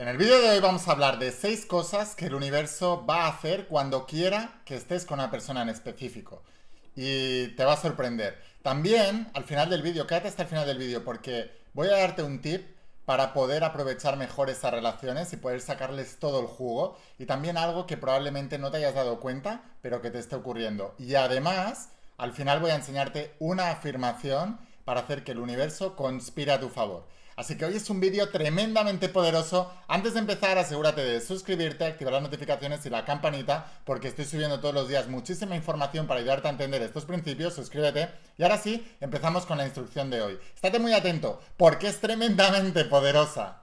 En el vídeo de hoy vamos a hablar de seis cosas que el universo va a hacer cuando quiera que estés con una persona en específico. Y te va a sorprender. También, al final del vídeo, quédate hasta el final del vídeo porque voy a darte un tip para poder aprovechar mejor esas relaciones y poder sacarles todo el jugo. Y también algo que probablemente no te hayas dado cuenta, pero que te esté ocurriendo. Y además, al final voy a enseñarte una afirmación para hacer que el universo conspire a tu favor. Así que hoy es un vídeo tremendamente poderoso. Antes de empezar, asegúrate de suscribirte, activar las notificaciones y la campanita, porque estoy subiendo todos los días muchísima información para ayudarte a entender estos principios. Suscríbete. Y ahora sí, empezamos con la instrucción de hoy. Estate muy atento, porque es tremendamente poderosa.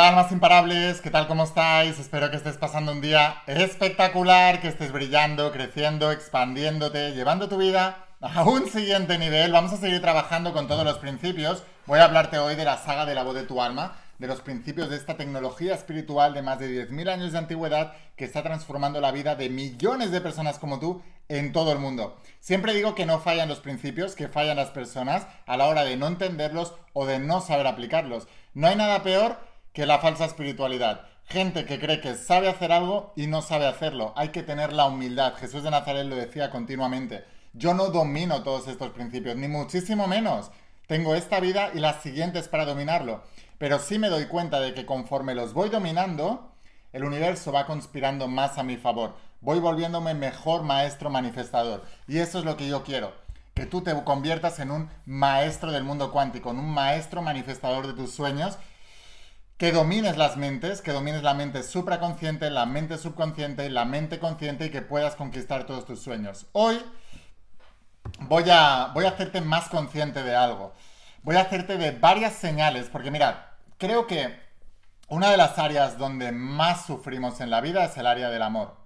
Hola almas imparables, ¿qué tal? ¿Cómo estáis? Espero que estés pasando un día espectacular, que estés brillando, creciendo, expandiéndote, llevando tu vida a un siguiente nivel. Vamos a seguir trabajando con todos los principios. Voy a hablarte hoy de la saga de la voz de tu alma, de los principios de esta tecnología espiritual de más de 10.000 años de antigüedad que está transformando la vida de millones de personas como tú en todo el mundo. Siempre digo que no fallan los principios, que fallan las personas a la hora de no entenderlos o de no saber aplicarlos. No hay nada peor que la falsa espiritualidad. Gente que cree que sabe hacer algo y no sabe hacerlo. Hay que tener la humildad. Jesús de Nazaret lo decía continuamente. Yo no domino todos estos principios, ni muchísimo menos. Tengo esta vida y las siguientes para dominarlo. Pero sí me doy cuenta de que conforme los voy dominando, el universo va conspirando más a mi favor. Voy volviéndome mejor maestro manifestador. Y eso es lo que yo quiero. Que tú te conviertas en un maestro del mundo cuántico, en un maestro manifestador de tus sueños que domines las mentes, que domines la mente supraconsciente, la mente subconsciente, la mente consciente y que puedas conquistar todos tus sueños. Hoy voy a, voy a hacerte más consciente de algo. Voy a hacerte de varias señales, porque mira, creo que una de las áreas donde más sufrimos en la vida es el área del amor.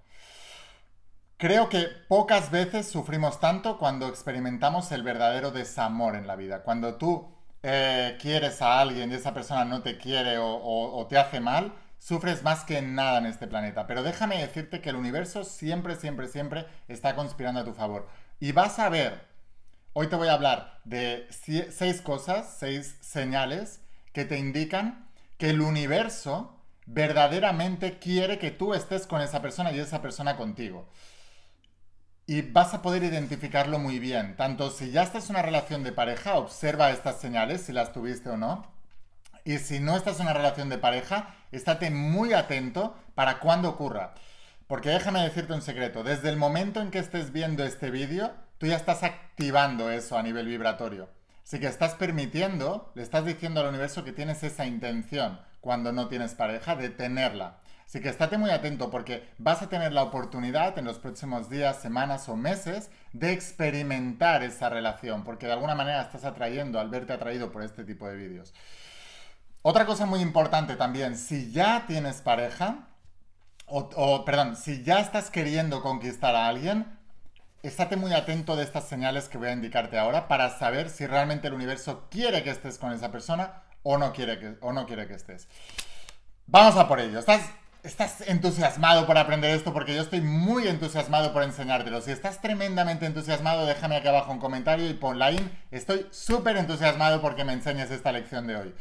Creo que pocas veces sufrimos tanto cuando experimentamos el verdadero desamor en la vida. Cuando tú eh, quieres a alguien y esa persona no te quiere o, te hace mal, sufres más que nada en este planeta. Pero déjame decirte que el universo siempre, siempre, siempre está conspirando a tu favor. Y vas a ver, hoy te voy a hablar de seis cosas, seis señales que te indican que el universo verdaderamente quiere que tú estés con esa persona y esa persona contigo y vas a poder identificarlo muy bien. Tanto si ya estás en una relación de pareja, observa estas señales, si las tuviste o no. Y si no estás en una relación de pareja, estate muy atento para cuando ocurra. Porque déjame decirte un secreto, desde el momento en que estés viendo este vídeo, tú ya estás activando eso a nivel vibratorio. Así que estás permitiendo, le estás diciendo al universo que tienes esa intención cuando no tienes pareja de tenerla. Así que estate muy atento porque vas a tener la oportunidad en los próximos días, semanas o meses de experimentar esa relación, porque de alguna manera estás atrayendo al verte atraído por este tipo de vídeos. Otra cosa muy importante también, si ya tienes pareja, o, perdón, si ya estás queriendo conquistar a alguien, estate muy atento de estas señales que voy a indicarte ahora para saber si realmente el universo quiere que estés con esa persona o no quiere que, o no quiere que estés. Vamos a por ello. ¿Estás estás entusiasmado por aprender esto porque yo estoy muy entusiasmado por enseñártelo. Si estás tremendamente entusiasmado, déjame aquí abajo un comentario y pon like. Estoy súper entusiasmado porque me enseñes esta lección de hoy.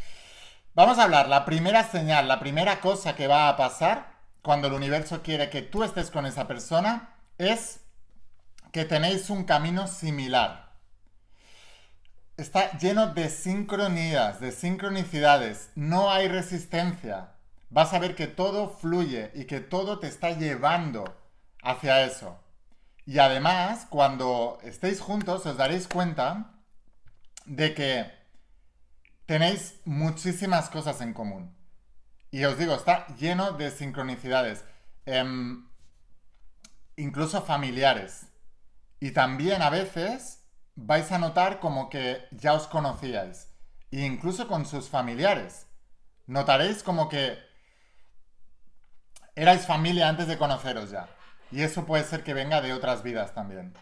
Vamos a hablar, la primera señal, la primera cosa que va a pasar cuando el universo quiere que tú estés con esa persona es que tenéis un camino similar. Está lleno de sincronías, de sincronicidades. No hay resistencia vas a ver que todo fluye y que todo te está llevando hacia eso. Y además, cuando estéis juntos, os daréis cuenta de que tenéis muchísimas cosas en común. Y os digo, está lleno de sincronicidades, em, incluso familiares. Y también a veces vais a notar como que ya os conocíais, e incluso con sus familiares. Notaréis como que erais familia antes de conoceros ya. Y eso puede ser que venga de otras vidas también.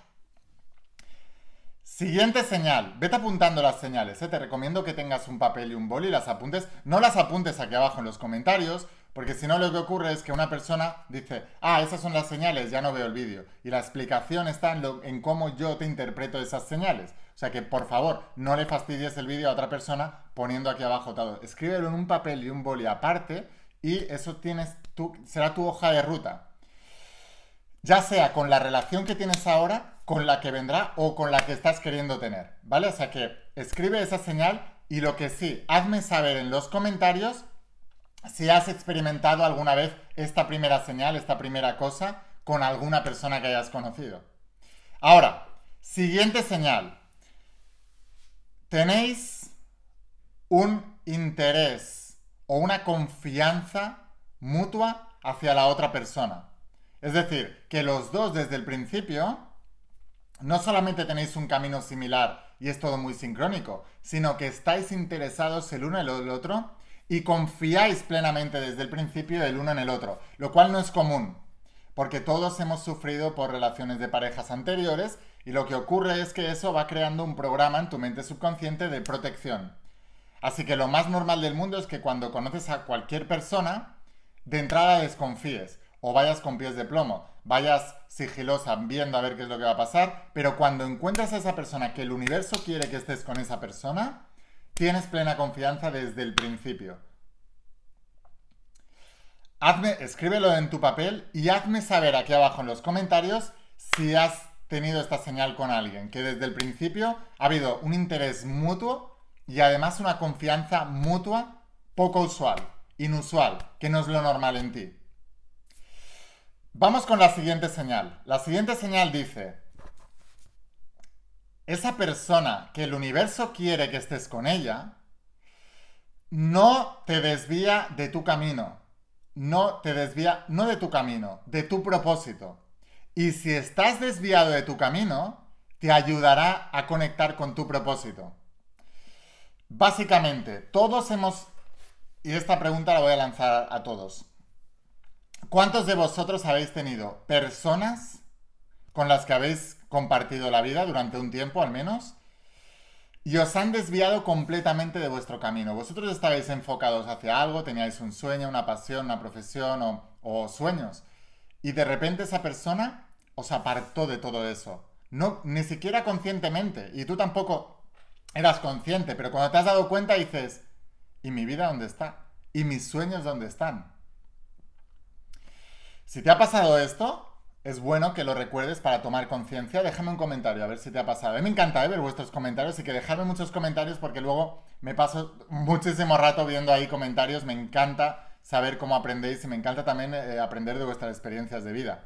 Siguiente señal. Vete apuntando las señales. ¿eh? Te recomiendo que tengas un papel y un boli y las apuntes. No las apuntes aquí abajo en los comentarios, porque si no lo que ocurre es que una persona dice, ah, esas son las señales, ya no veo el vídeo. Y la explicación está en, en cómo yo te interpreto esas señales. O sea que, por favor, no le fastidies el vídeo a otra persona poniendo aquí abajo todo. Escríbelo en un papel y un boli aparte y eso tienes será tu hoja de ruta. Ya sea con la relación que tienes ahora, con la que vendrá o con la que estás queriendo tener. ¿Vale? O sea que escribe esa señal y lo que sí, hazme saber en los comentarios si has experimentado alguna vez esta primera señal, esta primera cosa, con alguna persona que hayas conocido. Ahora, siguiente señal. Tenéis un interés o una confianza mutua hacia la otra persona. Es decir, que los dos desde el principio no solamente tenéis un camino similar y es todo muy sincrónico, sino que estáis interesados el uno en el otro y confiáis plenamente desde el principio el uno en el otro, lo cual no es común, porque todos hemos sufrido por relaciones de parejas anteriores y lo que ocurre es que eso va creando un programa en tu mente subconsciente de protección. Así que lo más normal del mundo es que cuando conoces a cualquier persona, de entrada desconfíes o vayas con pies de plomo, vayas sigilosa viendo a ver qué es lo que va a pasar, pero cuando encuentras a esa persona que el universo quiere que estés con esa persona, tienes plena confianza desde el principio. Hazme, escríbelo en tu papel y hazme saber aquí abajo en los comentarios si has tenido esta señal con alguien, que desde el principio ha habido un interés mutuo y además una confianza mutua poco usual, inusual, que no es lo normal en ti. Vamos con la siguiente señal. La siguiente señal dice, esa persona que el universo quiere que estés con ella, no te desvía de tu camino. No te desvía, no de tu camino, de tu propósito. Y si estás desviado de tu camino, te ayudará a conectar con tu propósito. Básicamente, todos hemos, y esta pregunta la voy a lanzar a todos. ¿Cuántos de vosotros habéis tenido personas con las que habéis compartido la vida durante un tiempo al menos y os han desviado completamente de vuestro camino. Vosotros estabais enfocados hacia algo, teníais un sueño, una pasión, una profesión o, sueños y de repente esa persona os apartó de todo eso. No, ni siquiera conscientemente y tú tampoco eras consciente, pero cuando te has dado cuenta dices, ¿y mi vida dónde está? ¿Y mis sueños dónde están? Si te ha pasado esto, es bueno que lo recuerdes para tomar conciencia. Déjame un comentario a ver si te ha pasado. A mí me encanta eh, ver vuestros comentarios y que dejadme muchos comentarios porque luego me paso muchísimo rato viendo ahí comentarios. Me encanta saber cómo aprendéis y me encanta también eh, aprender de vuestras experiencias de vida.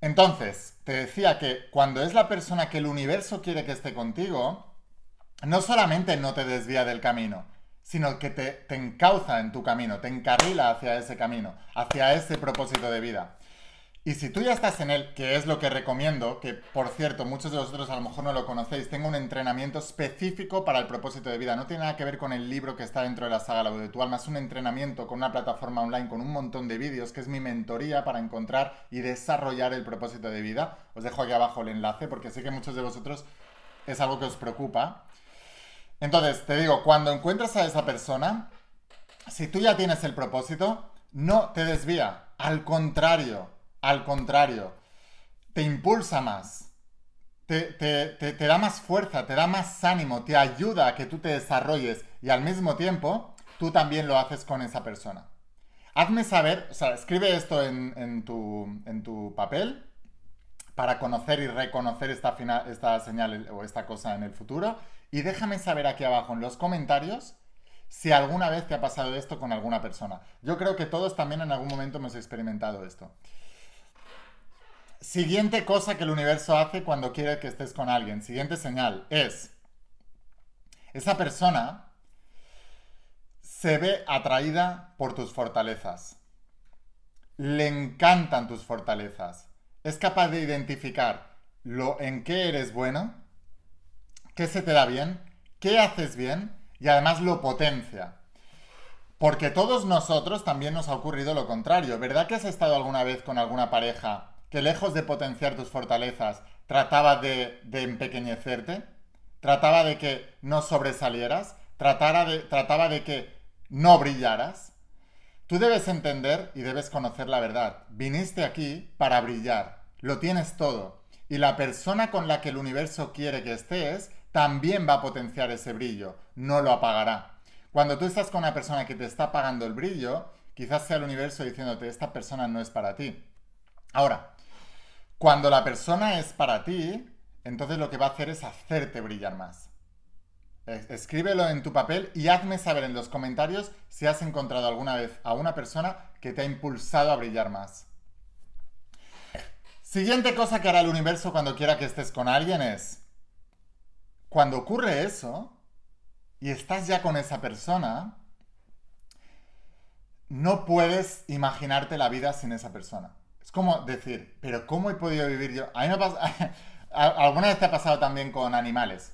Entonces, te decía que cuando es la persona que el universo quiere que esté contigo, no solamente no te desvía del camino, sino que te, te encauza en tu camino, te encarrila hacia ese camino, hacia ese propósito de vida. Y si tú ya estás en él, que es lo que recomiendo, que por cierto, muchos de vosotros a lo mejor no lo conocéis, tengo un entrenamiento específico para el propósito de vida. No tiene nada que ver con el libro que está dentro de la saga La de tu alma. Es un entrenamiento con una plataforma online con un montón de vídeos, que es mi mentoría para encontrar y desarrollar el propósito de vida. Os dejo aquí abajo el enlace porque sé que muchos de vosotros es algo que os preocupa. Entonces, te digo, cuando encuentras a esa persona, si tú ya tienes el propósito, no te desvía. Al contrario, al contrario, te impulsa más, te, da más fuerza, te da más ánimo, te ayuda a que tú te desarrolles y al mismo tiempo tú también lo haces con esa persona. Hazme saber, o sea, escribe esto en, tu, papel para conocer y reconocer esta, esta señal o esta cosa en el futuro y déjame saber aquí abajo en los comentarios si alguna vez te ha pasado esto con alguna persona. Yo creo que todos también en algún momento hemos experimentado esto. Siguiente cosa que el universo hace cuando quiere que estés con alguien, siguiente señal, es, esa persona se ve atraída por tus fortalezas. Le encantan tus fortalezas. Es capaz de identificar lo en qué eres bueno, qué se te da bien, qué haces bien y además lo potencia. Porque todos nosotros también nos ha ocurrido lo contrario. ¿Verdad que has estado alguna vez con alguna pareja que lejos de potenciar tus fortalezas, trataba de, empequeñecerte, trataba de que no sobresalieras, de, trataba de que no brillaras. Tú debes entender y debes conocer la verdad. Viniste aquí para brillar. Lo tienes todo. Y la persona con la que el universo quiere que estés también va a potenciar ese brillo. No lo apagará. Cuando tú estás con una persona que te está apagando el brillo, quizás sea el universo diciéndote, esta persona no es para ti. Ahora, cuando la persona es para ti, entonces lo que va a hacer es hacerte brillar más. Escríbelo en tu papel y hazme saber en los comentarios si has encontrado alguna vez a una persona que te ha impulsado a brillar más. Siguiente cosa que hará el universo cuando quiera que estés con alguien es, cuando ocurre eso y estás ya con esa persona, no puedes imaginarte la vida sin esa persona. Es como decir, pero ¿cómo he podido vivir yo? A mí me pasa, ¿Alguna vez te ha pasado también con animales?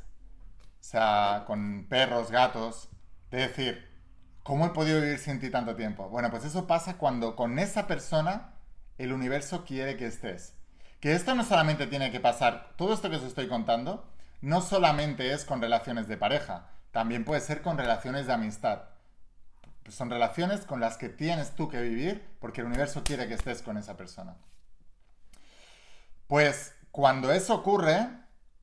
O sea, con perros, gatos. De decir, ¿cómo he podido vivir sin ti tanto tiempo? Bueno, pues eso pasa cuando con esa persona el universo quiere que estés. Que esto no solamente tiene que pasar, todo esto que os estoy contando, no solamente es con relaciones de pareja, también puede ser con relaciones de amistad. Son relaciones con las que tienes tú que vivir porque el universo quiere que estés con esa persona. Pues cuando eso ocurre,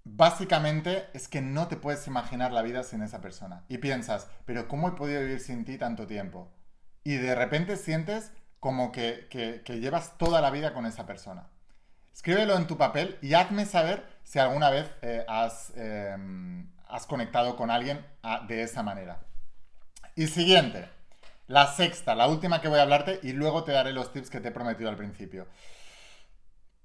básicamente es que no te puedes imaginar la vida sin esa persona. Y piensas, pero ¿cómo he podido vivir sin ti tanto tiempo? Y de repente sientes como que, llevas toda la vida con esa persona. Escríbelo en tu papel y hazme saber si alguna vez eh, em, has, conectado con alguien ah, de esa manera. Y siguiente, la sexta, la última que voy a hablarte y luego te daré los tips que te he prometido al principio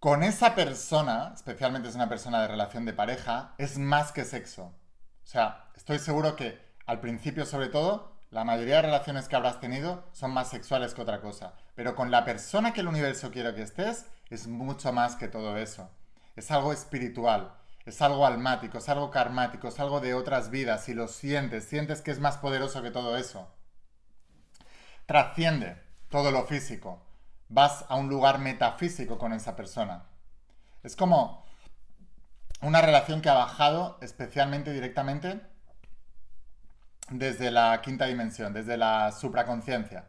con esa persona, especialmente es una persona de relación de pareja, es más que sexo. O sea, estoy seguro que al principio sobre todo, la mayoría de relaciones que habrás tenido son más sexuales que otra cosa. Pero con la persona que el universo quiere que estés, es mucho más que todo eso. Es algo espiritual, es algo almático, es algo karmático, es algo de otras vidas y lo sientes, sientes que es más poderoso que todo eso. Trasciende todo lo físico vas a un lugar metafísico con esa persona. Es como una relación que ha bajado especialmente directamente desde la quinta dimensión, desde la supraconciencia.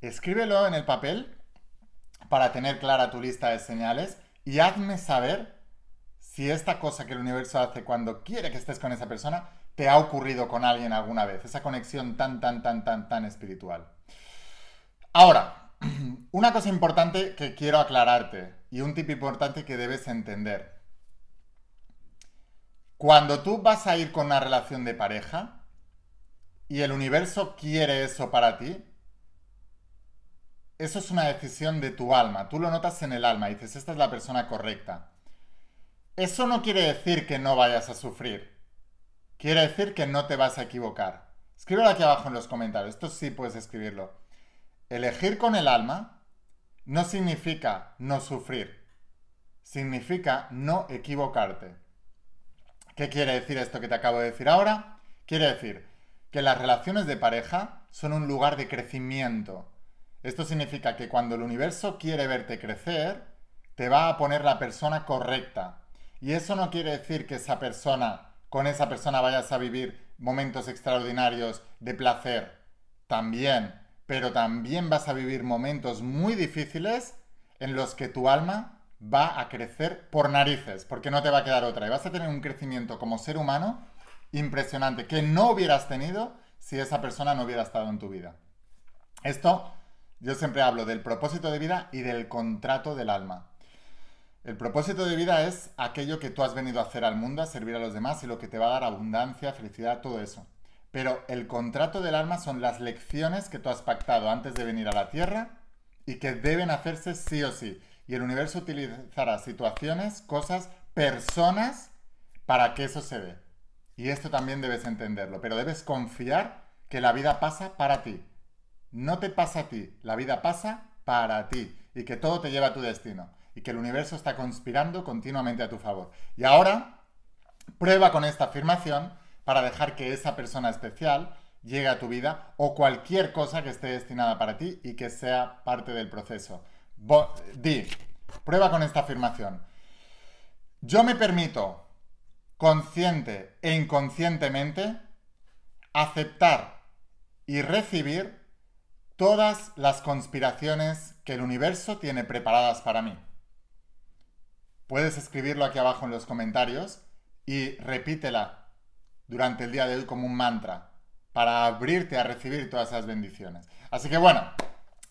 Escríbelo en el papel para tener clara tu lista de señales y hazme saber si esta cosa que el universo hace cuando quiere que estés con esa persona te ha ocurrido con alguien alguna vez, esa conexión tan, tan, tan, tan, tan espiritual. Ahora, una cosa importante que quiero aclararte y un tip importante que debes entender. Cuando tú vas a ir con una relación de pareja y el universo quiere eso para ti, eso es una decisión de tu alma. Tú lo notas en el alma y dices, esta es la persona correcta. Eso no quiere decir que no vayas a sufrir. Quiere decir que no te vas a equivocar. Escríbelo aquí abajo en los comentarios. Esto sí puedes escribirlo. Elegir con el alma no significa no sufrir, significa no equivocarte. ¿Qué quiere decir esto que te acabo de decir ahora? Quiere decir que las relaciones de pareja son un lugar de crecimiento. Esto significa que cuando el universo quiere verte crecer, te va a poner la persona correcta. Y eso no quiere decir que esa persona, con esa persona vayas a vivir momentos extraordinarios de placer. También pero también vas a vivir momentos muy difíciles en los que tu alma va a crecer por narices, porque no te va a quedar otra. Y vas a tener un crecimiento como ser humano impresionante, que no hubieras tenido si esa persona no hubiera estado en tu vida. Esto, yo siempre hablo del propósito de vida y del contrato del alma. El propósito de vida es aquello que tú has venido a hacer al mundo, a servir a los demás y lo que te va a dar abundancia, felicidad, todo eso. Pero el contrato del alma son las lecciones que tú has pactado antes de venir a la Tierra y que deben hacerse sí o sí. Y el universo utilizará situaciones, cosas, personas para que eso se dé. Y esto también debes entenderlo, pero debes confiar que la vida pasa para ti. No te pasa a ti, la vida pasa para ti y que todo te lleva a tu destino y que el universo está conspirando continuamente a tu favor. Y ahora, prueba con esta afirmación para dejar que esa persona especial llegue a tu vida o cualquier cosa que esté destinada para ti y que sea parte del proceso. di, prueba con esta afirmación. Yo me permito, consciente e inconscientemente, aceptar y recibir todas las conspiraciones que el universo tiene preparadas para mí. Puedes escribirlo aquí abajo en los comentarios y repítela durante el día de hoy como un mantra para abrirte a recibir todas esas bendiciones. Así que bueno,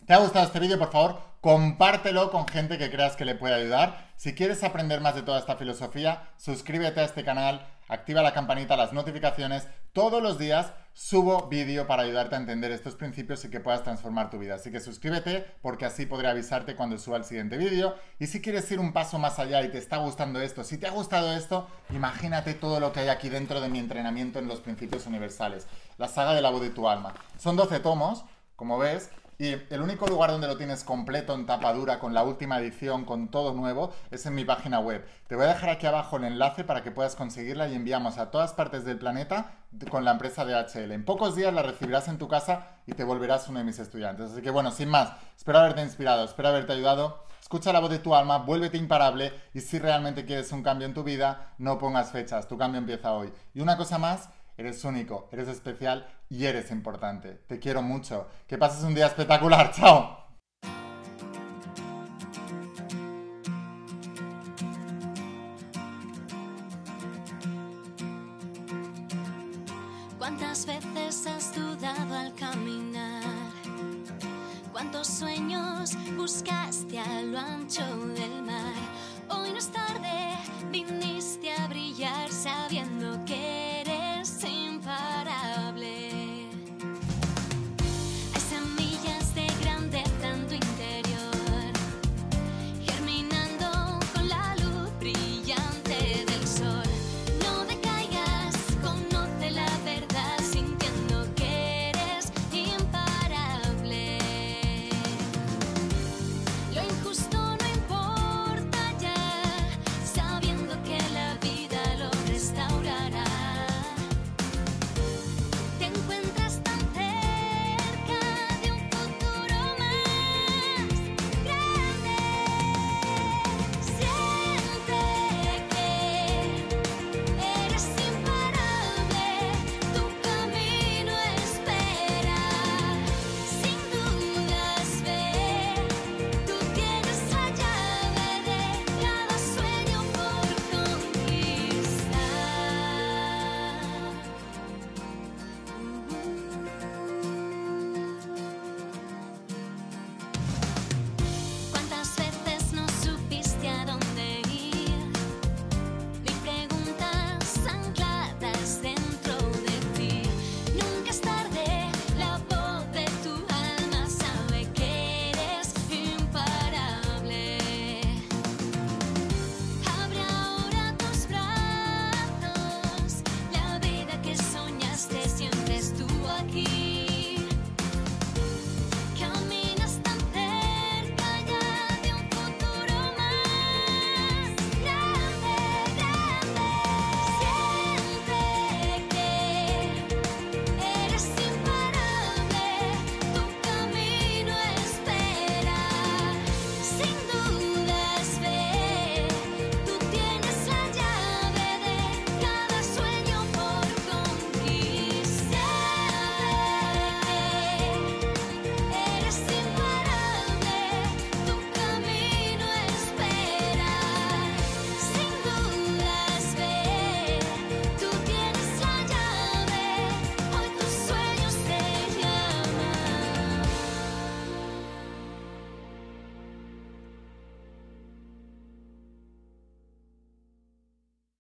¿te ha gustado este vídeo? Por favor, compártelo con gente que creas que le puede ayudar. Si quieres aprender más de toda esta filosofía, suscríbete a este canal, activa la campanita, las notificaciones. Todos los días subo vídeo para ayudarte a entender estos principios y que puedas transformar tu vida. Así que suscríbete porque así podré avisarte cuando suba el siguiente vídeo. Y si quieres ir un paso más allá y te está gustando esto, si te ha gustado esto, imagínate todo lo que hay aquí dentro de mi entrenamiento en los principios universales. La saga de la voz de tu alma. Son 12 tomos, como ves, y el único lugar donde lo tienes completo en tapa dura, con la última edición, con todo nuevo, es en mi página web. Te voy a dejar aquí abajo el enlace para que puedas conseguirla y enviamos a todas partes del planeta con la empresa DHL. En pocos días la recibirás en tu casa y te volverás uno de mis estudiantes. Así que bueno, sin más, espero haberte inspirado, espero haberte ayudado. Escucha la voz de tu alma, vuélvete imparable y si realmente quieres un cambio en tu vida, no pongas fechas, tu cambio empieza hoy. Y una cosa más, eres único, eres especial y eres importante. Te quiero mucho. Que pases un día espectacular. Chao. ¿Cuántas veces has dudado al caminar? ¿Cuántos sueños buscaste a lo ancho del mar?